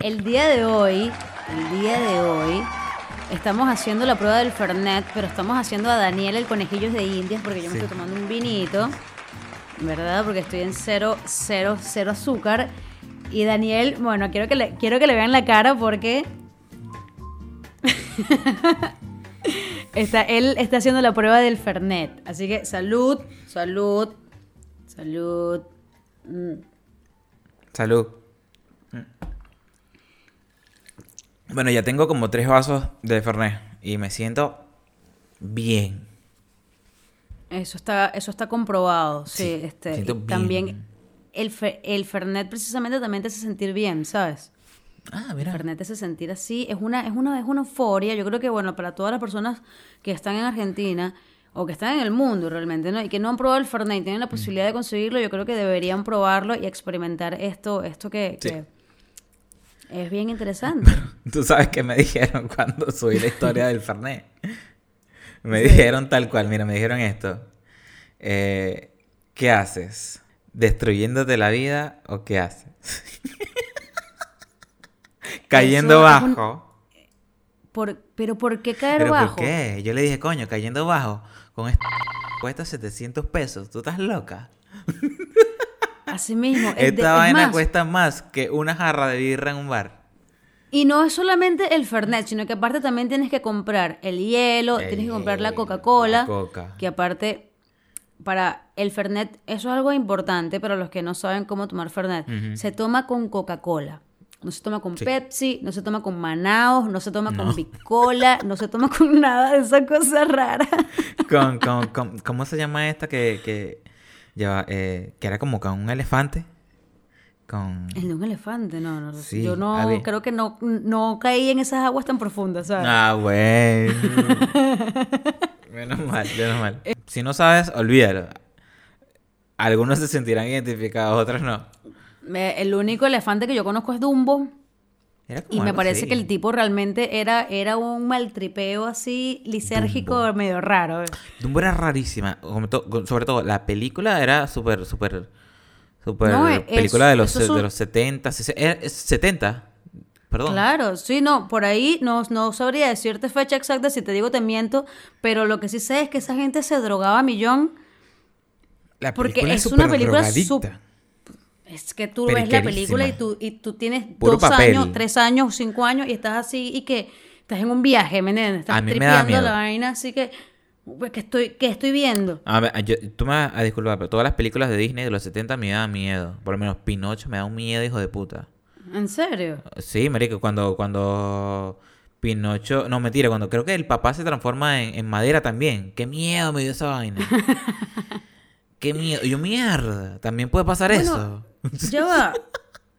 El día de hoy, el día de hoy, estamos haciendo la prueba del Fernet, pero estamos haciendo a Daniel el conejillos de Indias porque yo me Sí. estoy tomando un vinito, ¿verdad? Porque estoy en cero, cero, cero azúcar. Y Daniel, bueno, quiero que le, quiero que le vean la cara porque está, él está haciendo la prueba del Fernet. Así que salud, salud, salud. Mm. Salud. Bueno, ya tengo como tres vasos de Fernet y me siento bien. Eso está, eso está comprobado, sí. Sí, este, siento también el, fe- el Fernet precisamente también te hace sentir bien, ¿sabes? Ah, El mira. Fernet te hace sentir así, es una, es una, es una euforia. Yo creo que, bueno, para todas las personas que están en Argentina o que están en el mundo realmente, ¿no? Y que no han probado el Fernet y tienen la posibilidad de conseguirlo, yo creo que deberían probarlo y experimentar esto, esto que, Sí. que es bien interesante. Tú sabes que me dijeron cuando subí la historia del Fernet. Me dijeron tal cual, mira, me dijeron esto. Eh, ¿Qué haces? ¿Destruyéndote la vida o qué haces? Cayendo un- bajo. Por, pero ¿por qué caer ¿Pero bajo? por qué? Yo le dije, coño, cayendo bajo. Con esto cuesta 700 pesos. ¿Tú estás loca? Así mismo. es de- Esta es vaina más, cuesta más que una jarra de birra en un bar. Y no es solamente el Fernet, sino que aparte también tienes que comprar el hielo, El tienes que comprar la Coca-Cola. la Coca. Que aparte, para el Fernet, eso es algo importante para los que no saben cómo tomar Fernet. Se toma con Coca-Cola. No se toma con Sí. Pepsi, no se toma con Manaos, no se toma con Bicola, no se toma con nada de esa cosa rara. Con, con, con- ¿Cómo se llama esta que, que, lleva, eh, que era como con un elefante? Con... El de un elefante, no, no. Sí, yo no, creo que no, no caí en esas aguas tan profundas, ¿sabes? Ah, bueno. menos mal, menos mal. Si no sabes, olvídalo. Algunos se sentirán identificados, otros no. El único elefante que yo conozco es Dumbo. Era Y me parece así. que el tipo realmente era, era un maltripeo así lisérgico medio raro. Dumbo era rarísima. sobre todo, la película era súper, súper, súper... No, es- película de los, es un- de los 70, sese- era- es 70. Perdón. Claro, sí, no, por ahí no, no sabría decirte fecha exacta, si te digo te miento, pero lo que sí sé es que esa gente se drogaba a millón. La Porque película es una película. Es que tú ves la película y tú, y tú tienes Puro dos papel. años, tres años, cinco años y estás así y que estás en un viaje, ¿me entiendes? Estás A mí me da tripeando miedo. la vaina así que, pues, que estoy, que estoy viendo. A ver, yo- tú me vas a disculpar, pero todas las películas de Disney de los 70 me daban miedo. Por lo menos Pinocho me da un miedo, hijo de puta. ¿En serio? Sí, marico, cuando, cuando Pinocho... No, mentira, cuando creo que el papá se transforma en, en madera también. Qué miedo me dio esa vaina. Qué miedo. Yo, mierda, también puede pasar Bueno, eso. Ya va.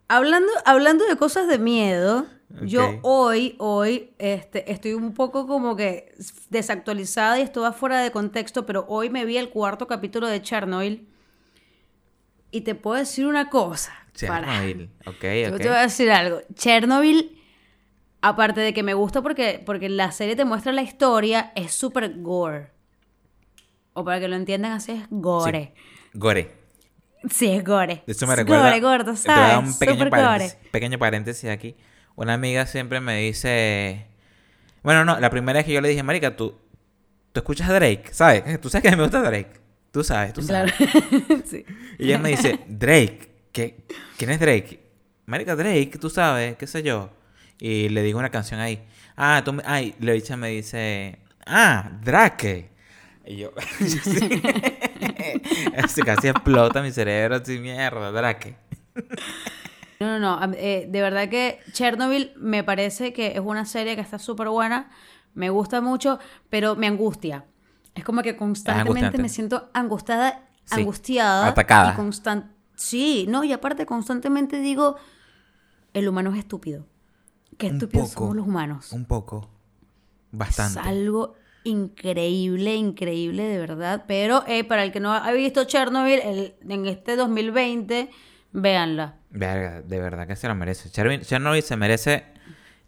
Hablando, hablando de cosas de miedo, yo hoy, hoy, este, estoy un poco como que desactualizada y estoy fuera de contexto, pero hoy me vi el cuarto capítulo de Chernobyl y te puedo decir una cosa. para- Chernobyl. Ok, Yo te voy a decir algo. Chernobyl, aparte de que me gusta porque, porque la serie te muestra la historia, es súper gore. O para que lo entiendan así, es gore. Gore. Sí, es gore. De hecho me Es recuerda... Gore, gordo, ¿sabes? un pequeño Súper paréntesis, gore. pequeño paréntesis aquí. Una amiga siempre me dice... Bueno, no, la primera vez que yo le dije, marica, tú, tú escuchas a Drake, ¿sabes? Tú sabes que me gusta Drake. Tú sabes, tú Claro. sabes. sí. Y ella me dice, Drake, ¿qué? ¿quién es Drake? Marica, Drake, tú sabes, qué sé yo. Y le digo una canción ahí. Ah, tú me... Ay, la bicha me dice, ah, Drake. Y yo, sí. Así casi explota mi cerebro, así mierda, Drake. No, no, no. am- eh, de verdad que Chernobyl me parece que es una serie que está súper buena. Me gusta mucho, pero me angustia. Es como que constantemente me siento angustiada, Sí. angustiada. Atacada. Y sí, no, y aparte constantemente digo, el humano es estúpido. Qué estúpidos poco. somos los humanos. Un poco. Bastante. Es algo increíble, increíble de verdad. Pero eh, para el que no ha visto Chernobyl el- en este 2020, véanla. Verga, de verdad que se lo merece. Chernobyl, Chernobyl se merece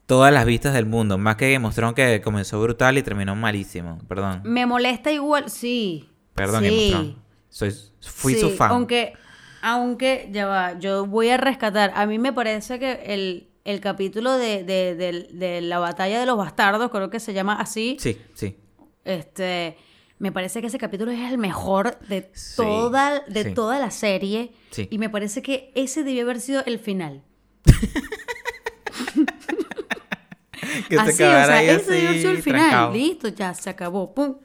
todas las vistas del mundo. Más que demostraron que comenzó brutal y terminó malísimo. Perdón. Me molesta igual, sí. Perdón, sí. Game of Thrones. Soy, fui su fan. Aunque, aunque, ya va, yo voy a rescatar. A mí me parece que el, el capítulo de, de- de- de la batalla de los bastardos, creo que se llama así. Sí, sí. Este, me parece que ese capítulo es el mejor de Sí, toda, de sí. toda la serie. Sí. Y me parece que ese debió haber sido el final. Que así, o sea, ese debió haber sido el final. trancado. Listo, ya se acabó. Pum.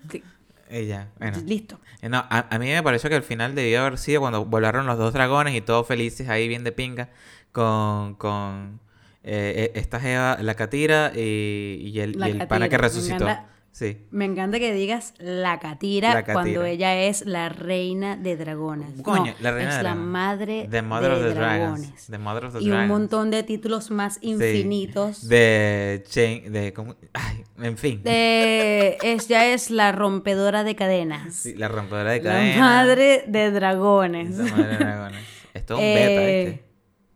Y ya, bueno. Listo. Eh, No, a, a mí me pareció que el final debió haber sido cuando volaron los dos dragones y todos felices ahí bien de pinga con, con eh, eh, esta jeva, la catira y, y el, y el pana que resucitó. Sí. Me encanta que digas la Catira, La Catira. cuando ella es la reina de dragones. Coño, No, la reina es de la madre The Mother de of the dragones. The Mother of the y un Dragons. montón de títulos más Sí. infinitos. De Chain, de ¿cómo? Ay, en fin. De- es, ya es la rompedora de cadenas. Sí, la rompedora de la cadena. madre de dragones. La madre de dragones. Esto es un beta, Eh, ¿viste?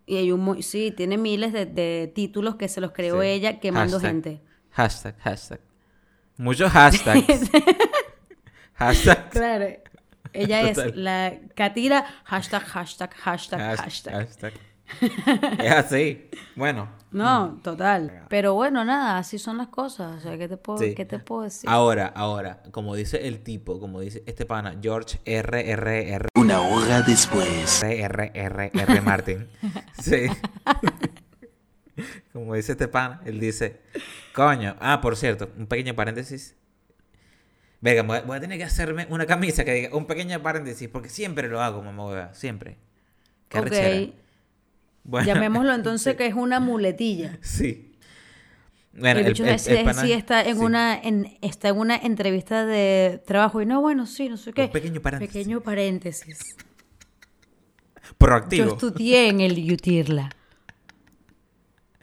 Y hay un, sí, tiene miles de, de títulos que se los creó Sí. ella quemando Hashtag, gente. Hashtag, hashtag. Muchos hashtags. hashtag. Claro. Ella Total. es la Catira, hashtag, hashtag, hashtag, hashtag. Hashtag. es así. Bueno. No, total. Pero bueno, nada, así son las cosas. O sea, ¿qué te puedo, Sí. ¿qué te puedo decir? Ahora, ahora, como dice el tipo, como dice este pana, George R. R. R. Una hora después. R. R. R. R. Martin. Sí. como dice este pana, él dice, coño, ah, por cierto, un pequeño paréntesis. Venga, voy a, tener que hacerme una camisa que diga un pequeño paréntesis, porque siempre lo hago, mamá hueva, siempre. Qué Ok. arrechera. Bueno, Llamémoslo entonces que es una muletilla. Sí. Bueno, el bicho el- ese el pana- sí está en sí. una en, está en una entrevista de trabajo y no bueno sí no sé qué Un pequeño paréntesis. pequeño paréntesis Proactivo. yo estudié en el Yutirla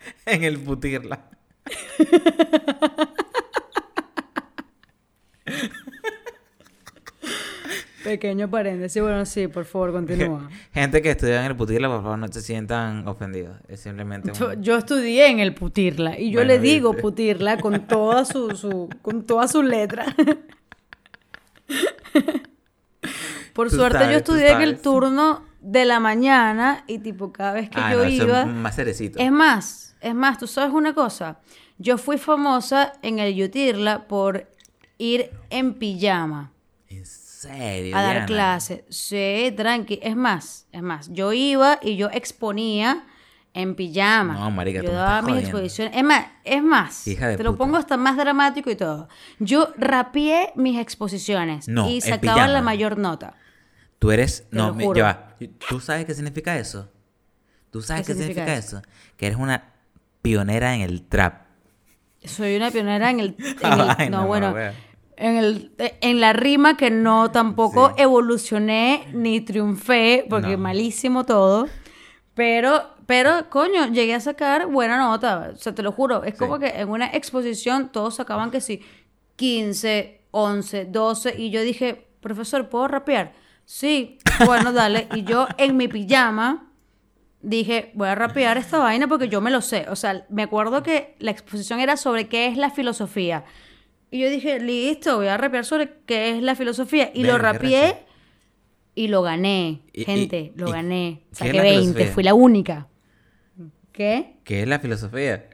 en el putirla. pequeño paréntesis bueno sí por favor continúa Gente que estudia en el putirla, por favor, no se sientan ofendidos. Es simplemente yo, un... yo estudié en el Putirla y yo Bueno, le digo viste. Putirla con toda su, su con toda su letra por Tú suerte sabes, yo estudié en el turno de la mañana y tipo cada vez que Ah, yo no, eso es iba más cerecito. Es más, es más, tú sabes una cosa. Yo fui famosa en el Yutirla por ir en pijama En serio, a dar Diana? clase. Sí, tranqui. Es más, es más. Yo iba y yo exponía en pijama. No, marica, yo tú me daba estás mis jodiendo. exposiciones. Es más, es más. Hija de te lo puta. pongo hasta más dramático y todo. Yo rapié mis exposiciones No, y en sacaba la pijama. mayor nota. Tú eres... No, lo me- juro. ya va. ¿Tú sabes qué significa eso? ¿Tú sabes ¿Qué qué, significa significa, eso? Que eres una pionera en el trap. Soy una pionera en el, en el- Ay, no, no, bueno, wea. en el en la rima que no tampoco Sí. evolucioné ni triunfé porque No. malísimo todo, pero pero coño, llegué a sacar buena nota, o sea, te lo juro, es como que en una exposición todos sacaban que sí 15, 11, 12 y yo dije, "Profesor, ¿puedo rapear?" Sí, bueno, dale. Y yo en mi pijama dije, voy a rapear esta vaina porque yo me lo sé. O sea, me acuerdo que la exposición era sobre qué es la filosofía. Y yo dije, listo, voy a rapear sobre qué es la filosofía. Y lo rapeé y lo gané. Y- Gente, y- lo y- gané. ¿qué es Saqué la 20, filosofía? fui la única. ¿Qué? ¿Qué es la filosofía?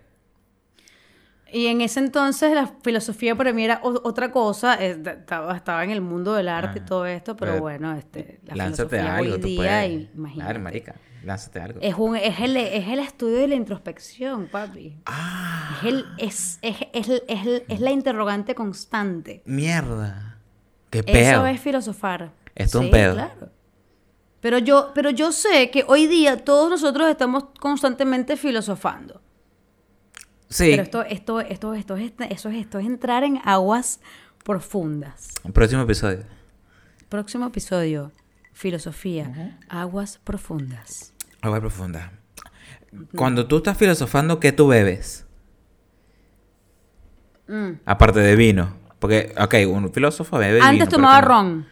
Y en ese entonces la filosofía para mí era otra cosa. eh, Estaba, estaba en el mundo del arte y Ajá. todo esto, pero Pero bueno, este, la filosofía algo, hoy día, puedes. imagínate. Claro, marica. Lánzate algo. Es, un, es, el, es el estudio de la introspección, papi. Ah, Es, el, es, es, es, el- es, la interrogante constante. mierda. Qué Eso pedo. es filosofar. Esto es un pedo. claro. Pero yo, pero yo sé que hoy día todos nosotros estamos constantemente filosofando. Sí. Pero esto, esto, esto, esto, es- eso es, esto es entrar en aguas profundas. Próximo episodio. Próximo episodio, filosofía, aguas profundas. Agua profunda. Cuando tú estás filosofando, ¿qué tú bebes? Mm. Aparte de vino. Porque, ok, un filósofo bebe vino. Antes tomaba no- ron.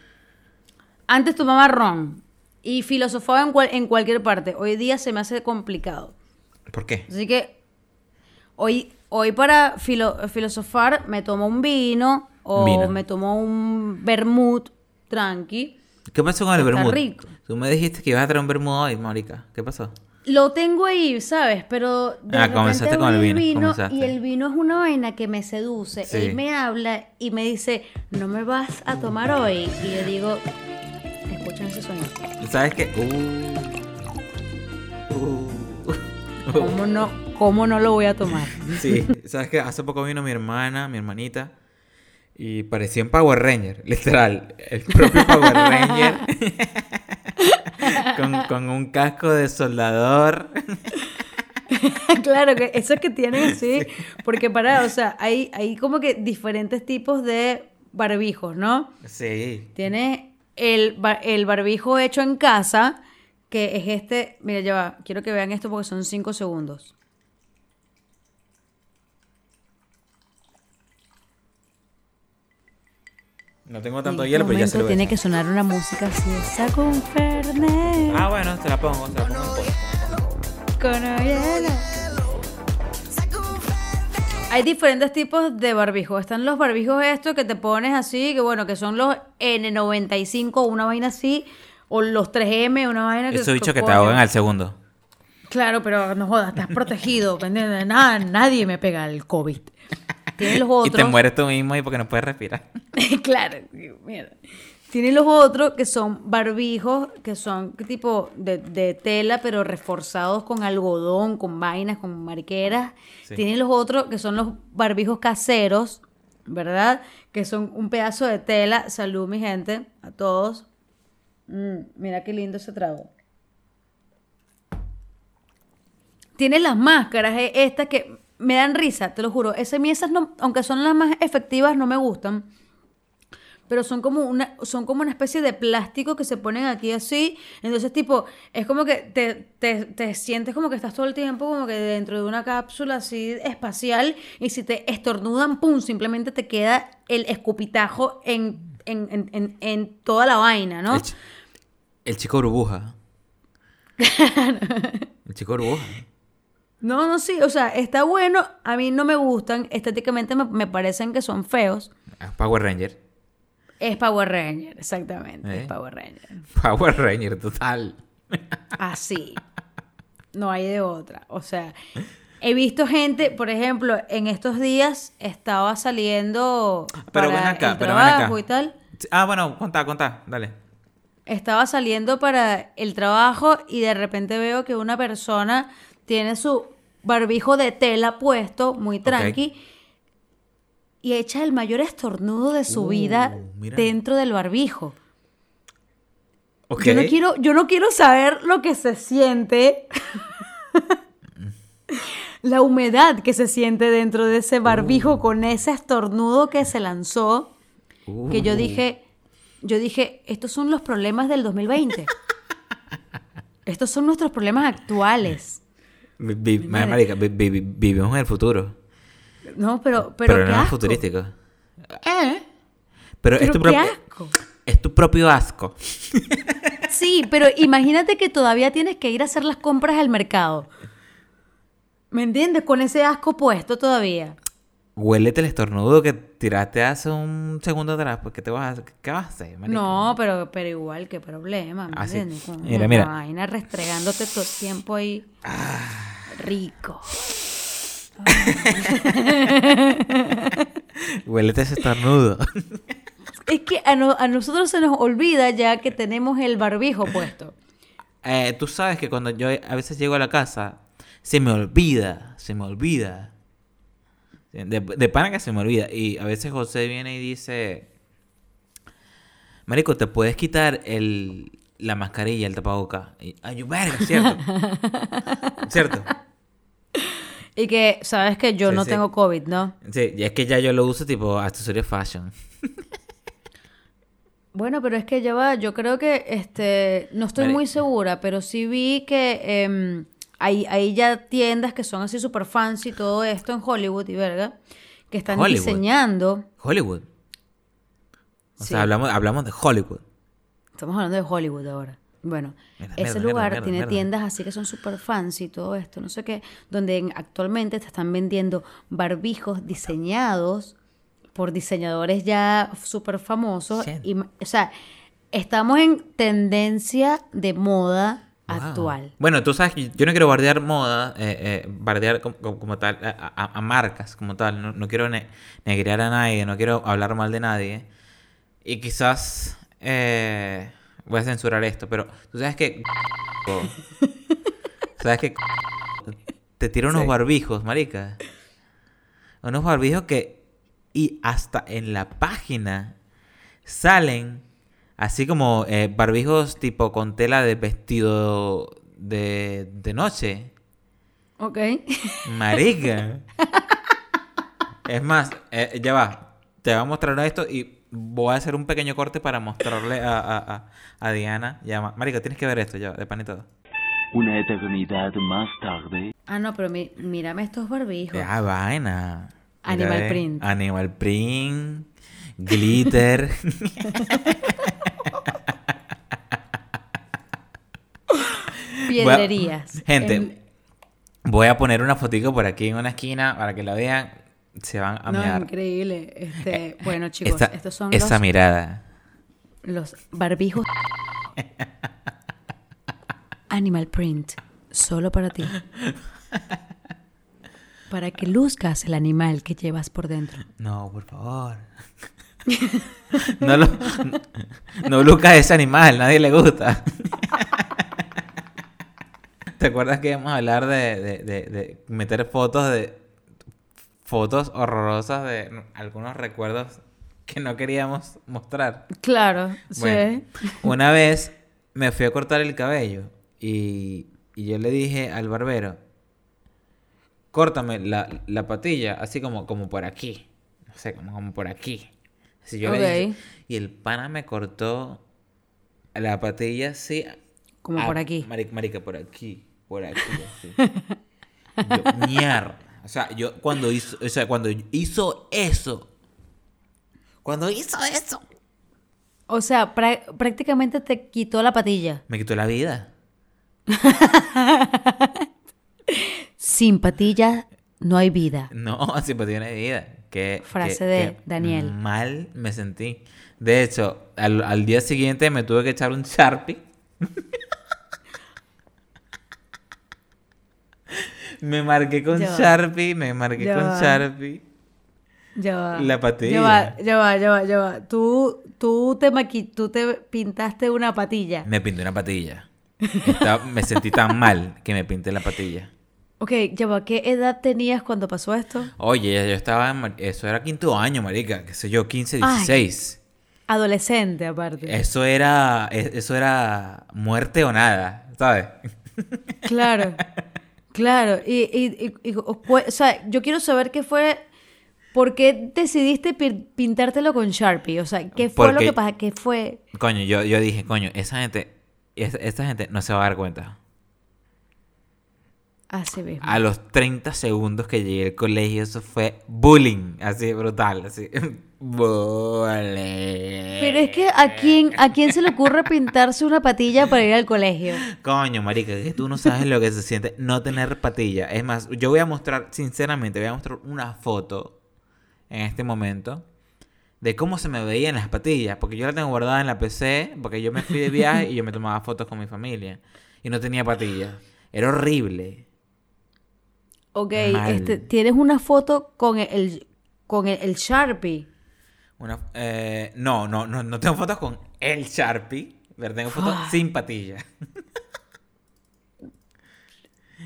Antes tomaba ron. Y filosofaba en, cual- en cualquier parte. Hoy día se me hace complicado. ¿Por qué? Así que hoy, hoy para filo- filosofar me tomo un vino o Vino. me tomo un vermut tranqui. ¿Qué pasó con el Está vermut? rico. Tú me dijiste que ibas a traer un vermut hoy, marica. ¿Qué pasó? Lo tengo ahí, ¿sabes? Pero de Ah, repente comenzaste con abro el vino, comenzaste. y el vino es una vaina que me seduce. Sí. Él me habla y me dice, no me vas a tomar hoy. Y le digo, escuchan ese sonido. ¿Sabes qué? Uh. Uh. ¿Cómo no, ¿Cómo no lo voy a tomar? Sí, ¿sabes qué? Hace poco vino mi hermana, mi hermanita, y parecía un Power Ranger, literal. El propio Power Ranger. con, con un casco de soldador. claro, que eso que tienen así, porque para, o sea, hay, hay como que diferentes tipos de barbijos, ¿no? Sí. Tienes el, el barbijo hecho en casa, que es este, mira, ya va, quiero que vean esto porque son cinco segundos. No tengo tanto en hielo, este pero ya se lo tiene que sonar una música así, saco un fernet Ah, bueno, te la pongo, te la pongo un poco. con hielo. Hay diferentes tipos de barbijos. Están los barbijos estos que te pones así, que bueno, que son los N95, una vaina así, o los 3M, una vaina que... Esos bichos que te ahogan al segundo. Claro, pero no jodas, estás protegido. Nada, nadie me pega el COVID. Los Y te mueres tú mismo y porque no puedes respirar. claro, mierda. Tiene los otros que son barbijos, que son ¿qué tipo de, de tela, pero reforzados con algodón, con vainas, con mariqueras. Sí. Tiene los otros que son los barbijos caseros, ¿verdad? Que son un pedazo de tela. Salud, mi gente, a todos. Mm, mira qué lindo ese trago. Tiene las máscaras, eh, estas que me dan risa, te lo juro. Esas, no, aunque son las más efectivas, no me gustan. Pero son como una, son como una especie de plástico que se ponen aquí así. Entonces, tipo, es como que te, te, te sientes como que estás todo el tiempo como que dentro de una cápsula así espacial. Y si te estornudan, pum, simplemente te queda el escupitajo en, en, en, en, en toda la vaina, ¿no? El, chi- el chico burbuja. El chico burbuja. No, no, sí, o sea, está bueno. A mí no me gustan. Estéticamente me, me parecen que son feos. Ah, Power Ranger. Es Power Ranger, exactamente. ¿Eh? Es Power Ranger. Power Ranger, total. Así. No hay de otra. O sea, he visto gente, por ejemplo, en estos días estaba saliendo Pero para ven acá, el pero ven acá. trabajo y tal. Ah, bueno, contá, contá, dale. Estaba saliendo para el trabajo y de repente veo que una persona tiene su barbijo de tela puesto, muy tranqui, y echa el mayor estornudo de su Uh, vida mira. dentro del barbijo. Yo no quiero, yo no quiero saber lo que se siente. La humedad que se siente dentro de ese barbijo con ese estornudo que se lanzó. Que yo Uh. dije, yo dije, estos son los problemas del 2020. estos son nuestros problemas actuales. Vi- vi- madre. marica, vi- vi- vi- vivimos en el futuro. No, pero, pero, Pero, qué no es futurístico. ¿Eh? Pero, es, tu qué propio, asco. es tu propio asco. Sí, pero imagínate que todavía tienes que ir a hacer las compras al mercado. ¿Me entiendes? Con ese asco puesto todavía. Huélete el estornudo que tiraste hace un segundo atrás. Pues, ¿qué, te vas a, ¿qué vas a hacer, marica? No, pero, pero igual, qué problema, ¿me Ah, entiendes? Con Mira, una mira. vaina restregándote todo el tiempo ahí. Rico. Huélete ese estornudo. Es que a, no- a nosotros se nos olvida ya que tenemos el barbijo puesto. Eh, Tú sabes que cuando yo a veces llego a la casa, se me olvida, se me olvida. De, de pana que se me olvida. Y a veces José viene y dice, Marico, ¿te puedes quitar el, la mascarilla, el tapaboca? Ay, verga, ¿cierto? ¿Cierto? Y que, sabes que yo Sí, no sí. tengo COVID, ¿no? Sí, y es que ya yo lo uso tipo accesorio fashion. Bueno, pero es que ya va, yo creo que, este, no estoy muy segura, pero sí vi que em, hay, hay ya tiendas que son así super fancy y todo esto en Hollywood y verga, que están Hollywood. diseñando. Hollywood. O Sí. sea, hablamos, hablamos de Hollywood. Estamos hablando de Hollywood ahora. Bueno, Mierda, ese mierda, lugar mierda, tiene tiendas así que son super fancy y todo esto, no sé qué, donde en- actualmente te están vendiendo barbijos diseñados por diseñadores ya súper famosos. Y, o sea, estamos en tendencia de moda actual. Bueno, tú sabes, que yo no quiero bardear moda, eh, eh, bardear como, como- como tal, a, a- a marcas como tal. No, no quiero ne- negrear a nadie, no quiero hablar mal de nadie. Y quizás eh, voy a censurar esto, pero tú sabes que... ¿Sabes que Te tira unos Sí. barbijos, marica. Unos barbijos que... Y hasta en la página salen así como eh, barbijos tipo con tela de vestido de, de noche. Ok. Marica. es más, eh, ya va. Te voy a mostrar esto y voy a hacer un pequeño corte para mostrarle a, a- a- a Diana. Ya, ma- Marica, tienes que ver esto ya, de pan y todo. Una eternidad más tarde. Ah, no, pero mi- mírame estos barbijos. Ya, vaina. Mira, Animal eh, print. Animal print. Glitter. Piedrerías. Gente, En- voy a poner una fotico por aquí en una esquina para que la vean. Se van a no, mirar. increíble. Este, bueno, chicos, Esta- estos son esa los, mirada. los barbijos. Animal print. Solo para ti. Para que luzcas el animal que llevas por dentro. No, por favor. no lo. No buscas ese animal, nadie le gusta. ¿Te acuerdas que íbamos a hablar de, de- de- de meter fotos de. Fotos horrorosas de algunos recuerdos que no queríamos mostrar? Claro, Bueno, sí. una vez me fui a cortar el cabello y, y yo le dije al barbero, córtame la, la patilla, así como, como por aquí. No sé, como, como por aquí. Así yo le dije, y el pana me cortó la patilla así. Como a- por aquí. mari- Marica, por aquí. Por aquí. así. Yo, mierda. O sea, yo cuando hizo, o sea, cuando hizo eso. Cuando hizo eso. O sea, prá- prácticamente te quitó la patilla. Me quitó la vida. Sin patilla no hay vida. No, simpatía no hay vida. Que, Frase de Daniel. Mal me sentí. De hecho, al, al día siguiente me tuve que echar un Sharpie. me marqué con Ya va. Sharpie, me marqué Ya con va. Sharpie. Ya va. La patilla. Ya va, ya va, ya va, ya va. Tú, tú, te maqui tú te pintaste una patilla. Me pinté una patilla. Estaba- me sentí tan mal que me pinté la patilla. Ok, ya va. ¿Qué edad tenías cuando pasó esto? Oye, yo estaba en... Eso era quinto año, marica. Qué sé yo, 15, Ay. 16. Adolescente, aparte. Eso era, e- eso era muerte o nada, ¿sabes? Claro, claro. Y, y, y- y- o sea, yo quiero saber qué fue... ¿Por qué decidiste pi- pintártelo con Sharpie? O sea, ¿qué fue lo que pasó? ¿Qué fue? Coño, yo, yo dije, coño, esa gente, es- esta gente no se va a dar cuenta. Así mismo. A los 30 segundos que llegué al colegio, eso fue bullying, así brutal, así. bullying. Pero es que ¿a quién, ¿a quién se le ocurre pintarse una patilla para ir al colegio? Coño, marica, que tú no sabes lo que se siente no tener patilla. Es más, yo voy a mostrar, sinceramente, voy a mostrar una foto en este momento de cómo se me veían las patillas. Porque yo la tengo guardada en la PC, porque yo me fui de viaje y yo me tomaba fotos con mi familia. Y no tenía patillas. Era horrible. Ok, este, tienes una foto con el, con el, el Sharpie. Una, eh, no, no, no, no tengo fotos con el Sharpie, pero tengo fotos sin patilla.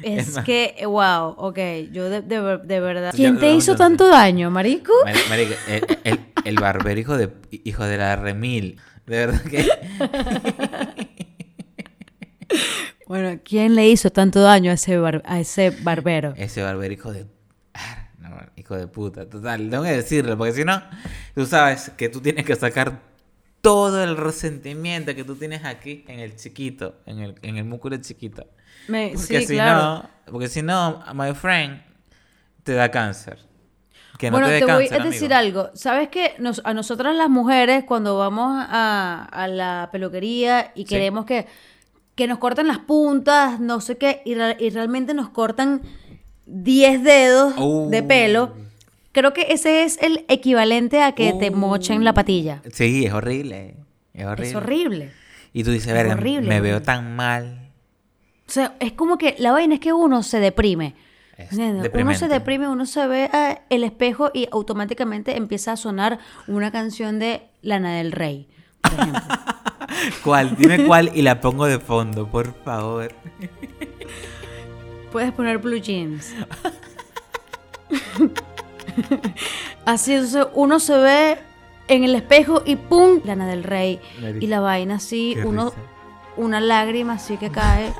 Es, que, wow, ok, yo de, de ver- de verdad. ¿Quién te hizo tanto daño, marico? Mari- Marica, el, el, el barbero hijo de, hijo de la remil. De verdad que... Bueno, ¿quién le hizo tanto daño a ese, bar- a ese barbero? Ese barbero hijo de... Hijo de puta. Total, tengo que decirlo, porque si no, tú sabes que tú tienes que sacar todo el resentimiento que tú tienes aquí en el chiquito, en el, en el músculo chiquito. Me- Porque sí, si claro. no, porque si no, my friend, te da cáncer. Que no bueno, te te, dé voy cáncer, a decir amigo. algo. ¿Sabes que nos, a nosotras las mujeres, cuando vamos a, a la peluquería y Sí. queremos que, que nos corten las puntas, no sé qué, y realmente nos cortan 10 dedos de Uh. pelo, creo que ese es el equivalente a que te Uh. mochen la patilla. Sí, es horrible. Es horrible. Es horrible. Y tú dices, Es verga, horrible, me veo tan mal. O sea, es como que la vaina es que uno se deprime. Uno se deprime, uno se ve a el espejo y automáticamente empieza a sonar una canción de Lana del Rey, por. ¿Cuál? Dime cuál y la pongo de fondo, por favor. Puedes poner blue jeans. Así, entonces uno se ve en el espejo y ¡pum! Lana del Rey. Y la vaina así, qué uno, risa. una lágrima así que cae.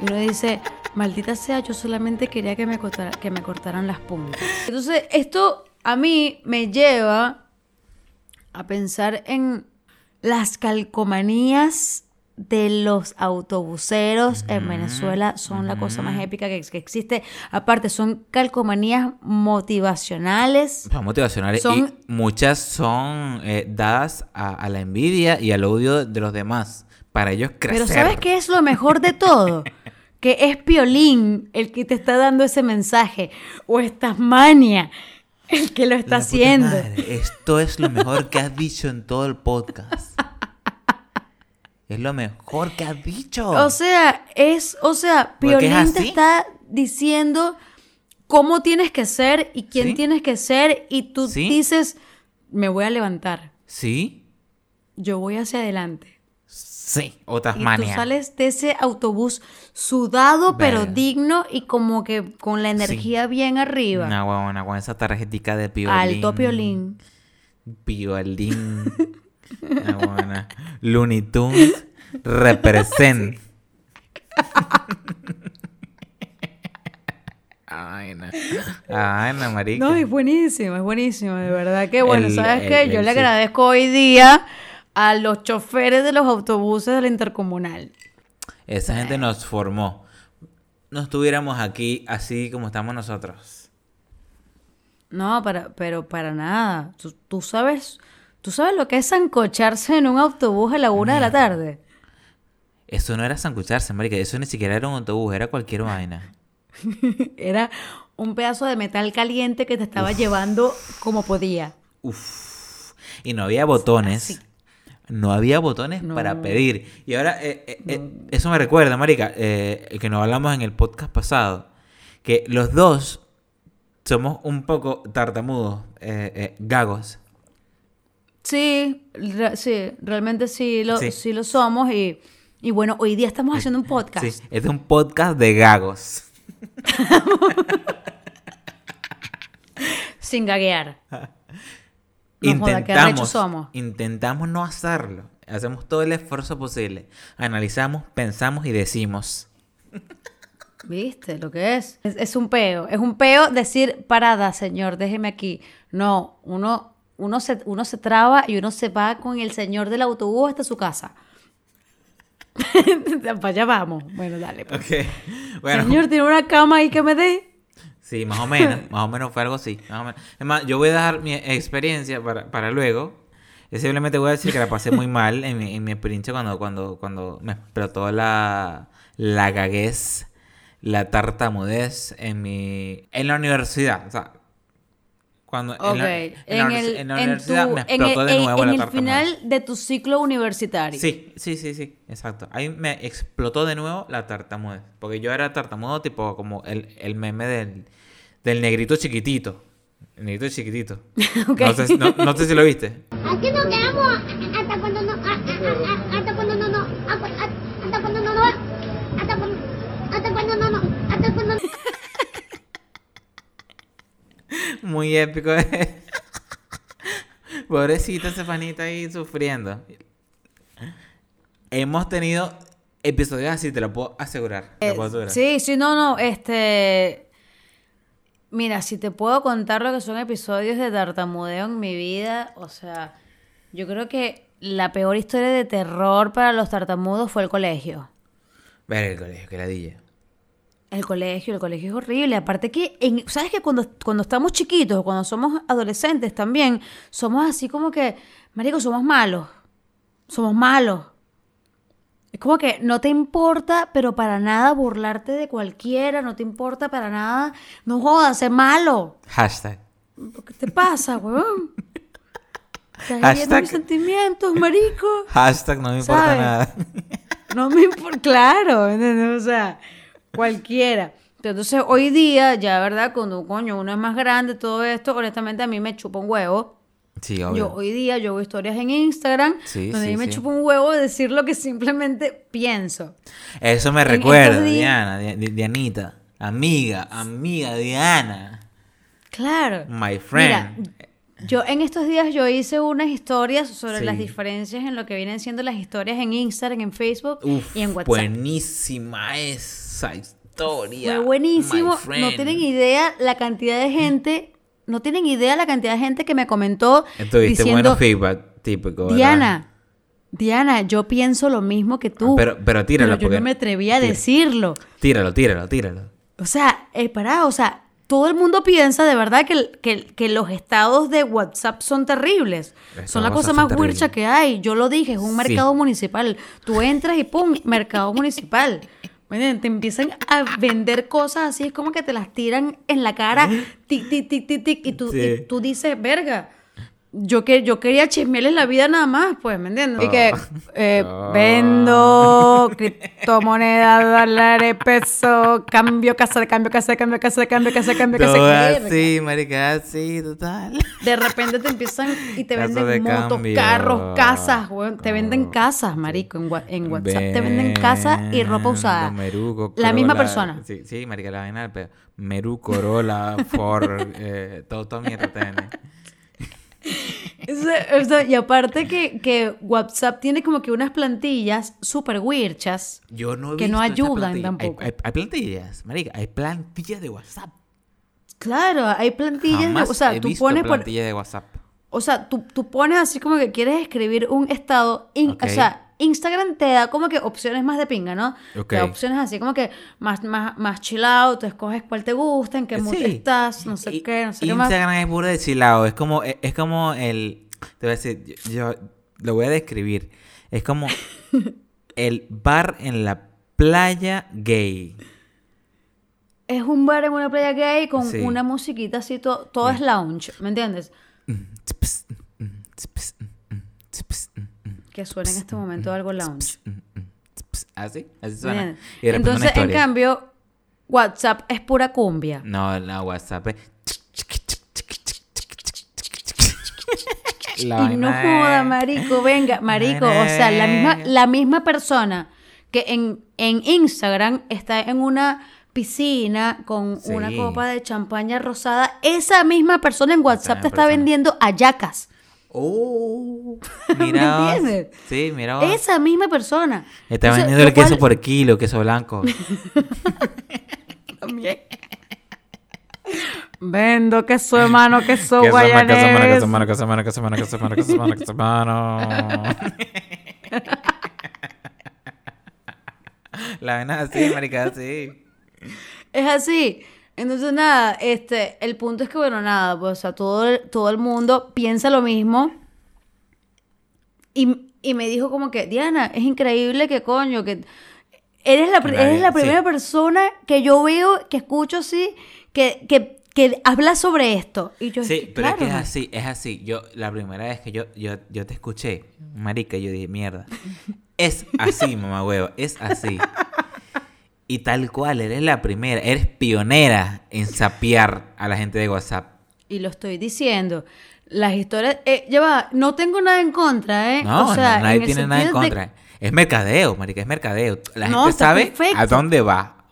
Y uno dice, maldita sea, yo solamente quería que me, cortara- que me cortaran las puntas. Entonces, esto a mí me lleva a pensar en las calcomanías de los autobuseros en Venezuela son la cosa más épica que, que existe. Aparte, son calcomanías motivacionales. Son motivacionales Son- y muchas son eh, dadas a, a la envidia y al odio de los demás para ellos crecer. Pero ¿sabes qué es lo mejor de todo? que es Piolín el que te está dando ese mensaje. O es Tasmania el que lo está haciendo. madre, esto es lo mejor que has dicho en todo el podcast. es lo mejor que has dicho. O sea, es, o sea, Piolín te está diciendo cómo tienes que ser y quién Sí. tienes que ser y tú Sí. dices, me voy a levantar, ¿Sí? yo voy hacia adelante. Sí. O Y tú Tasmania. sales de ese autobús sudado pero digno y como que con la energía bien arriba. Una huevona con esa tarjetica de piolín. Alto Piolín. Piolín. Huevona. Looney Tunes. Represent. Ay, no. Ay, no, marica. No, es buenísimo, es buenísimo, de verdad que bueno, El- ¿sabes el- qué? el- Yo le agradezco hoy día a los choferes de los autobuses de la intercomunal. Esa gente nos formó. No estuviéramos aquí así como estamos nosotros. No, para, pero para nada. Tú, tú sabes, tú sabes lo que es zancocharse en un autobús a la una de la tarde. Eso no era sancucharse, marica. Eso ni siquiera era un autobús, era cualquier vaina. Era un pedazo de metal caliente que te estaba llevando como podía. Uf. Y no había botones. Así. No había botones No. para pedir. Y ahora, eh, eh, eh, eso me recuerda, marica, eh, que nos hablamos en el podcast pasado, que los dos somos un poco tartamudos, eh, gagos. Sí, re- sí, realmente sí lo, Sí. sí. lo somos y, y bueno, hoy día estamos haciendo un podcast. Sí, es un podcast de gagos. Sin gaguear. No joda, intentamos, somos. intentamos no hacerlo. Hacemos todo el esfuerzo posible. Analizamos, pensamos y decimos. ¿Viste lo que es? es? es un peo. Es un peo decir, parada, señor, déjeme aquí. No, uno, uno, se, uno se traba y uno se va con el señor del autobús hasta su casa. Para allá vamos. Bueno, dale. pues. Bueno, Señor, ¿tiene una cama ahí que me dé? sí, más o menos. Más o menos fue algo así. Más o menos. Es más, yo voy a dejar mi experiencia para, para luego. Yo simplemente voy a decir que la pasé muy mal en mi, en mi experiencia cuando, cuando, cuando me explotó la, la gaguez, la tartamudez en mi en la universidad. O sea, cuando Ok. en la, en la En universi- el, en la universidad tu- me en explotó el- de nuevo en la el tartamudez. final de tu ciclo universitario. Sí, sí, sí, sí, exacto. Ahí me explotó de nuevo la tartamudez. Porque yo era tartamudo tipo como el, el meme del, del negrito chiquitito. El negrito chiquitito. Ok. no, sé, si- no- no sé si lo viste. Aquí nos quedamos hasta cuando no, a- a- a- hasta cuando no, no, a- a- hasta cuando no, no, hasta cuando, hasta cuando no, no, hasta cuando no. Muy épico. Pobrecita Estefanita ahí sufriendo. Hemos tenido episodios así, te lo puedo asegurar. te lo puedo asegurar. Sí, sí, no, no, este... Mira, si te puedo contar lo que son episodios de tartamudeo en mi vida, o sea, yo creo que la peor historia de terror para los tartamudos fue el colegio. Ver el colegio, que ladilla. El colegio, el colegio es horrible. Aparte que, en- ¿sabes que cuando, cuando estamos chiquitos, cuando somos adolescentes también, somos así como que, marico, somos malos. Somos malos. Es como que no te importa, pero para nada burlarte de cualquiera, no te importa para nada, no jodas, ser malo. Hashtag. ¿Qué te pasa, huevón? Estás Hashtag- mis sentimientos, marico. Hashtag no me importa ¿Sabes? nada. No me importa, claro. O sea, cualquiera. Entonces, hoy día, ya, ¿verdad? Cuando, coño, uno es más grande, todo esto, honestamente a mí me chupa un huevo. Sí, obvio. Yo hoy día yo hago historias en Instagram Sí, donde sí, a mí me sí. chupa un huevo decir lo que simplemente pienso. Eso me en recuerda, Diana, Di- Di- Dianita. Amiga, amiga Diana. Claro. My friend. Mira, yo en estos días yo hice unas historias sobre Sí. las diferencias en lo que vienen siendo las historias en Instagram, en Facebook Uf, y en WhatsApp. buenísima esa historia. Fue buenísimo. No tienen idea la cantidad de gente, no tienen idea la cantidad de gente que me comentó Tuviste diciendo, buenos feedback típico. ¿verdad? Diana, Diana, yo pienso lo mismo que tú. Pero- pero tíralo, yo porque- no me atreví a tira. decirlo. Tíralo, tíralo, tíralo. O sea, eh, pará, o sea, todo el mundo piensa de verdad que, que, que los estados de WhatsApp son terribles. Estados son la cosa más huircha que hay. Yo lo dije, es un Sí. mercado municipal. Tú entras y pum, mercado municipal. Te empiezan a vender cosas así, es como que te las tiran en la cara, tic, tic, tic, tic, tic, y tú, Sí. y tú dices, verga. Yo, que, yo quería chismearles la vida nada más, pues, ¿me entiendes? Y que eh, Oh. vendo criptomonedas, dólares, pesos, cambio, casa de cambio, casa de cambio, casa de cambio, casa de cambio, casa de Todo cambio. así, marica, así, total. De repente te empiezan y te venden motos, cambio. carros, casas, weón. Te venden casas, marico. En, en WhatsApp te venden casas y ropa usada. Meruco, La misma persona. Sí, sí, marica, la vaina pedo. Meru, Corolla, Ford, eh, todo, todo mierda tiene. Y aparte que, que WhatsApp tiene como que unas plantillas súper weirchas. Yo no he Que no visto ayudan tampoco. Hay, hay- hay plantillas, marica, hay plantillas de WhatsApp. Claro, hay plantillas. de- Jamás o sea, he tú visto pones por, plantillas de WhatsApp. O sea, tú, tú pones así como que quieres escribir un estado. in-. O sea, Instagram te da como que opciones más de pinga, ¿no? Ok. Te da opciones así como que más, más, más chill out, tú escoges cuál te gusta, en qué mood Sí. estás, no sé Y- qué, no sé qué más. Instagram es puro de chilado. Es como, es, es como el. Te voy a decir, yo, yo lo voy a describir. Es como el bar en la playa gay. Es un bar en una playa gay con Sí. una musiquita así, to- todo es lounge, ¿me entiendes? Que suena en este momento algo lounge. ¿Así? Así ¿me suena. Y de Entonces, en cambio, WhatsApp es pura cumbia. No, la WhatsApp es. La y no joda, marico, venga, marico, o sea, la misma, la misma persona que en, en Instagram está en una piscina con Sí. una copa de champaña rosada, esa misma persona en WhatsApp te está persona. vendiendo ayacas. Oh, ¿Me mira. entiendes? Sí, mira. Esa misma persona. Está Entonces, vendiendo el cual- queso por kilo, queso blanco. También. Vendo queso hermano, queso Queso mano, queso guayanés. queso mano, queso mano, queso mano, queso mano, queso mano, queso mano. La vaina así, marica, así. Es así. Entonces, nada, este, el punto es que, bueno, nada, pues, o sea, todo el, todo el mundo piensa lo mismo. Y, y me dijo como que, Diana, es increíble que coño, que eres la, eres la sí. primera persona que yo veo, que escucho así, que, que, que habla sobre esto. Y yo, Sí, pero claro, es que es así, es así. Yo, la primera vez que yo, yo, yo te escuché, marica, yo dije, mierda. Es así, mamá huevo, es así. Y tal cual, eres la primera, eres pionera en sapear a la gente de WhatsApp. Y lo estoy diciendo. Las historias, eh, ya va, no tengo nada en contra, ¿eh? No, o sea, no, nadie tiene nada en de- contra. Es mercadeo, marica, es mercadeo. La No, gente sabe perfecto. a dónde va.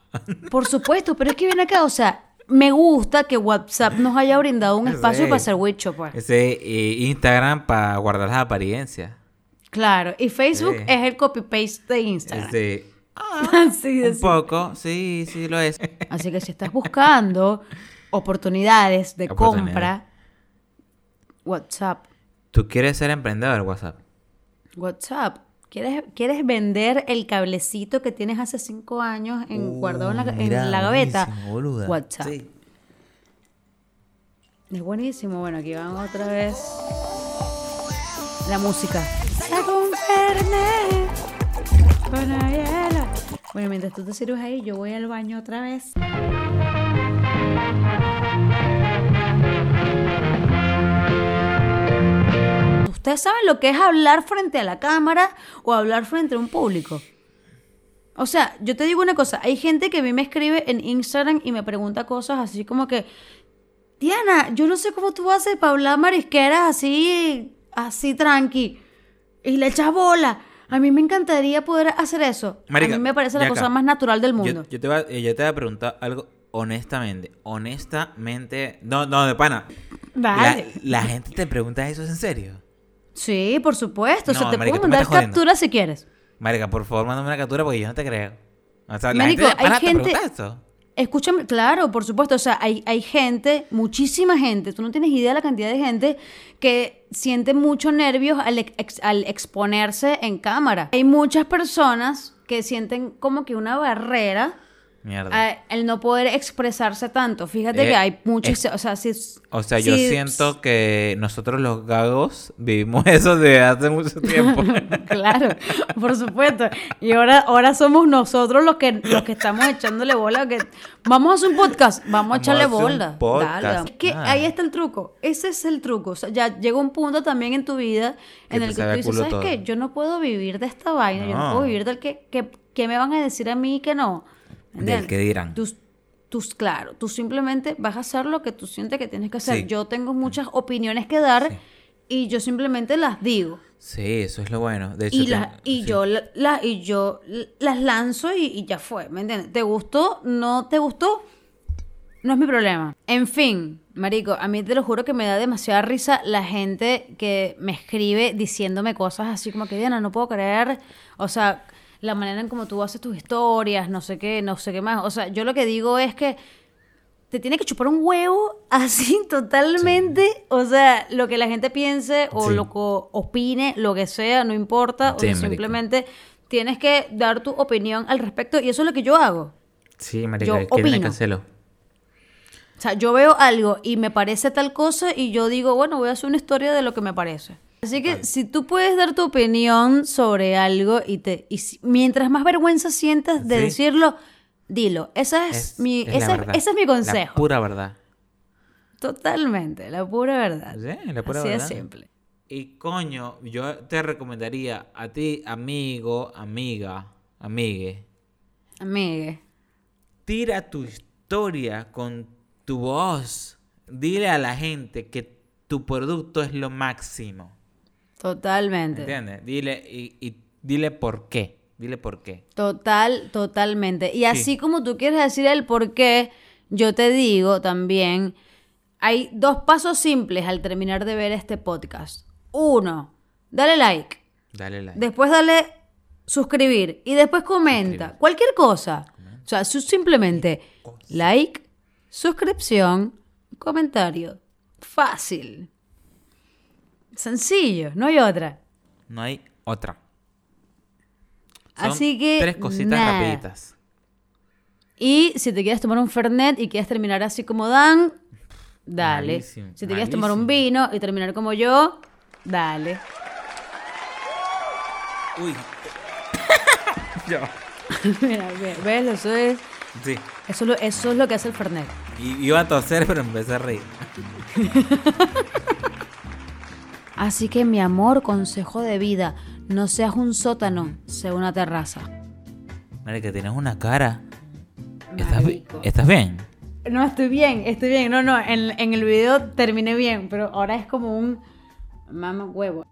Por supuesto, pero es que viene acá, o sea, me gusta que WhatsApp nos haya brindado un espacio Sí. para hacer Wicho, pues. Ese eh, Instagram para guardar las apariencias. Claro, y Facebook Sí. es el copy-paste de Instagram. Ese, De un poco, sí, sí lo es. Así que si estás buscando oportunidades de compra, WhatsApp. ¿Tú quieres ser emprendedor, WhatsApp? WhatsApp. ¿Quieres, ¿Quieres vender el cablecito que tienes hace cinco años en, guardado en la, en Uh, Mira, la gaveta? WhatsApp. Sí. Es buenísimo. Bueno, aquí van otra vez la música. Saco un Fernet con. Bueno, mientras tú te sirves ahí, yo voy al baño otra vez. ¿Ustedes saben lo que es hablar frente a la cámara o hablar frente a un público? O sea, yo te digo una cosa, hay gente que a mí me escribe en Instagram y me pregunta cosas así como que, Diana, yo no sé cómo tú haces para hablar marisqueras así, así tranqui, y le echas bola. A mí me encantaría poder hacer eso. Marica, a mí me parece la cosa acá. más natural del mundo. yo te voy a, eh, yo te voy a preguntar algo honestamente. Honestamente. No, no, de pana. La, Dale. la gente te pregunta eso ¿es en serio. Sí, por supuesto. o sea, No, te marica, puedo mandar captura si quieres. Marica, por favor, mándame una captura porque yo no te creo. O sea, la Marico, gente de pana hay te gente-. Escúchame, claro, por supuesto. O sea, hay, hay gente, muchísima gente, tú no tienes idea de la cantidad de gente que siente mucho nervios al, ex- al exponerse en cámara. Hay muchas personas que sienten como que una barrera Mierda. a- al no poder expresarse tanto. Fíjate Eh, que hay muchos, es- o sea, si O sea, yo si- siento que nosotros los gagos vivimos eso desde hace mucho tiempo. claro, por supuesto. Y ahora, ahora somos nosotros los que, los que estamos echándole bola. Que, vamos a hacer un podcast, vamos a Vamos a echarle un bola. podcast. Dale. Es que Ah. ahí está el truco. Ese es el truco. O sea, ya llega un punto también en tu vida en el que tú a dices, ¿sabes todo". qué? Yo no puedo vivir de esta vaina. Yo no No. puedo vivir del que, que, que me van a decir a mí que no. Del ¿Entiendes? que dirán. Claro, tú simplemente vas a hacer lo que tú sientes que tienes que hacer. Sí. Yo tengo muchas opiniones que dar Sí. y yo simplemente las digo. Sí, eso es lo bueno. De hecho, Y, te- y sí. yo, la, la- y yo las lanzo y, y ya fue, ¿me entiendes? ¿Te gustó? ¿No te gustó? No es mi problema. En fin, Marico, a mí te lo juro que me da demasiada risa la gente que me escribe diciéndome cosas así como que, Diana, no puedo creer. O sea, la manera en como tú haces tus historias, no sé qué, no sé qué más. O sea, yo lo que digo es que te tiene que chupar un huevo así totalmente. O sea, lo que la gente piense o Sí. lo que opine, lo que sea, no importa. O sea, simplemente tienes que dar tu opinión al respecto y eso es lo que yo hago. Sí, marica, yo que opino. hacerlo. O sea, yo veo algo y me parece tal cosa y yo digo, bueno, voy a hacer una historia de lo que me parece. Así que si tú puedes dar tu opinión sobre algo y te y si- mientras más vergüenza sientas de Sí. decirlo, dilo. Esa es, Es- mi es la esa, verdad. ese es mi La consejo. pura verdad. Totalmente, la pura verdad. Sí, la pura Así verdad. de simple. Y coño, yo te recomendaría a ti, amigo, amiga, amigue, Amigue. tira tu historia con tu voz. Dile a la gente que tu producto es lo máximo. Totalmente. ¿Entiendes? Dile y, y dile por qué. Dile por qué. Total, totalmente. Y así como tú quieres decir el por qué, yo te digo también, hay dos pasos simples al terminar de ver este podcast. Uno, dale like. Dale like. Después dale suscribir. Y después comenta. Cualquier cosa. O sea, simplemente like, suscripción, comentario. Fácil. Sencillo, no hay otra. No hay otra. Son Así que, Tres cositas nada. rapiditas. Y si te quieres tomar un Fernet y quieres terminar así como Dan, dale. Malísimo, si te quieres tomar un vino y terminar como yo, dale. Uy. Mira, ve- ves, eso es, Sí. eso, lo- eso es lo que hace el Fernet. Y iba a toser, pero empecé a reír. Así que mi amor, consejo de vida, no seas un sótano, sea una terraza. Marica, tienes una cara. ¿Estás. ¿Estás bien? No, estoy bien, estoy bien. No, no, en, en el video terminé bien, pero ahora es como un mamá huevo.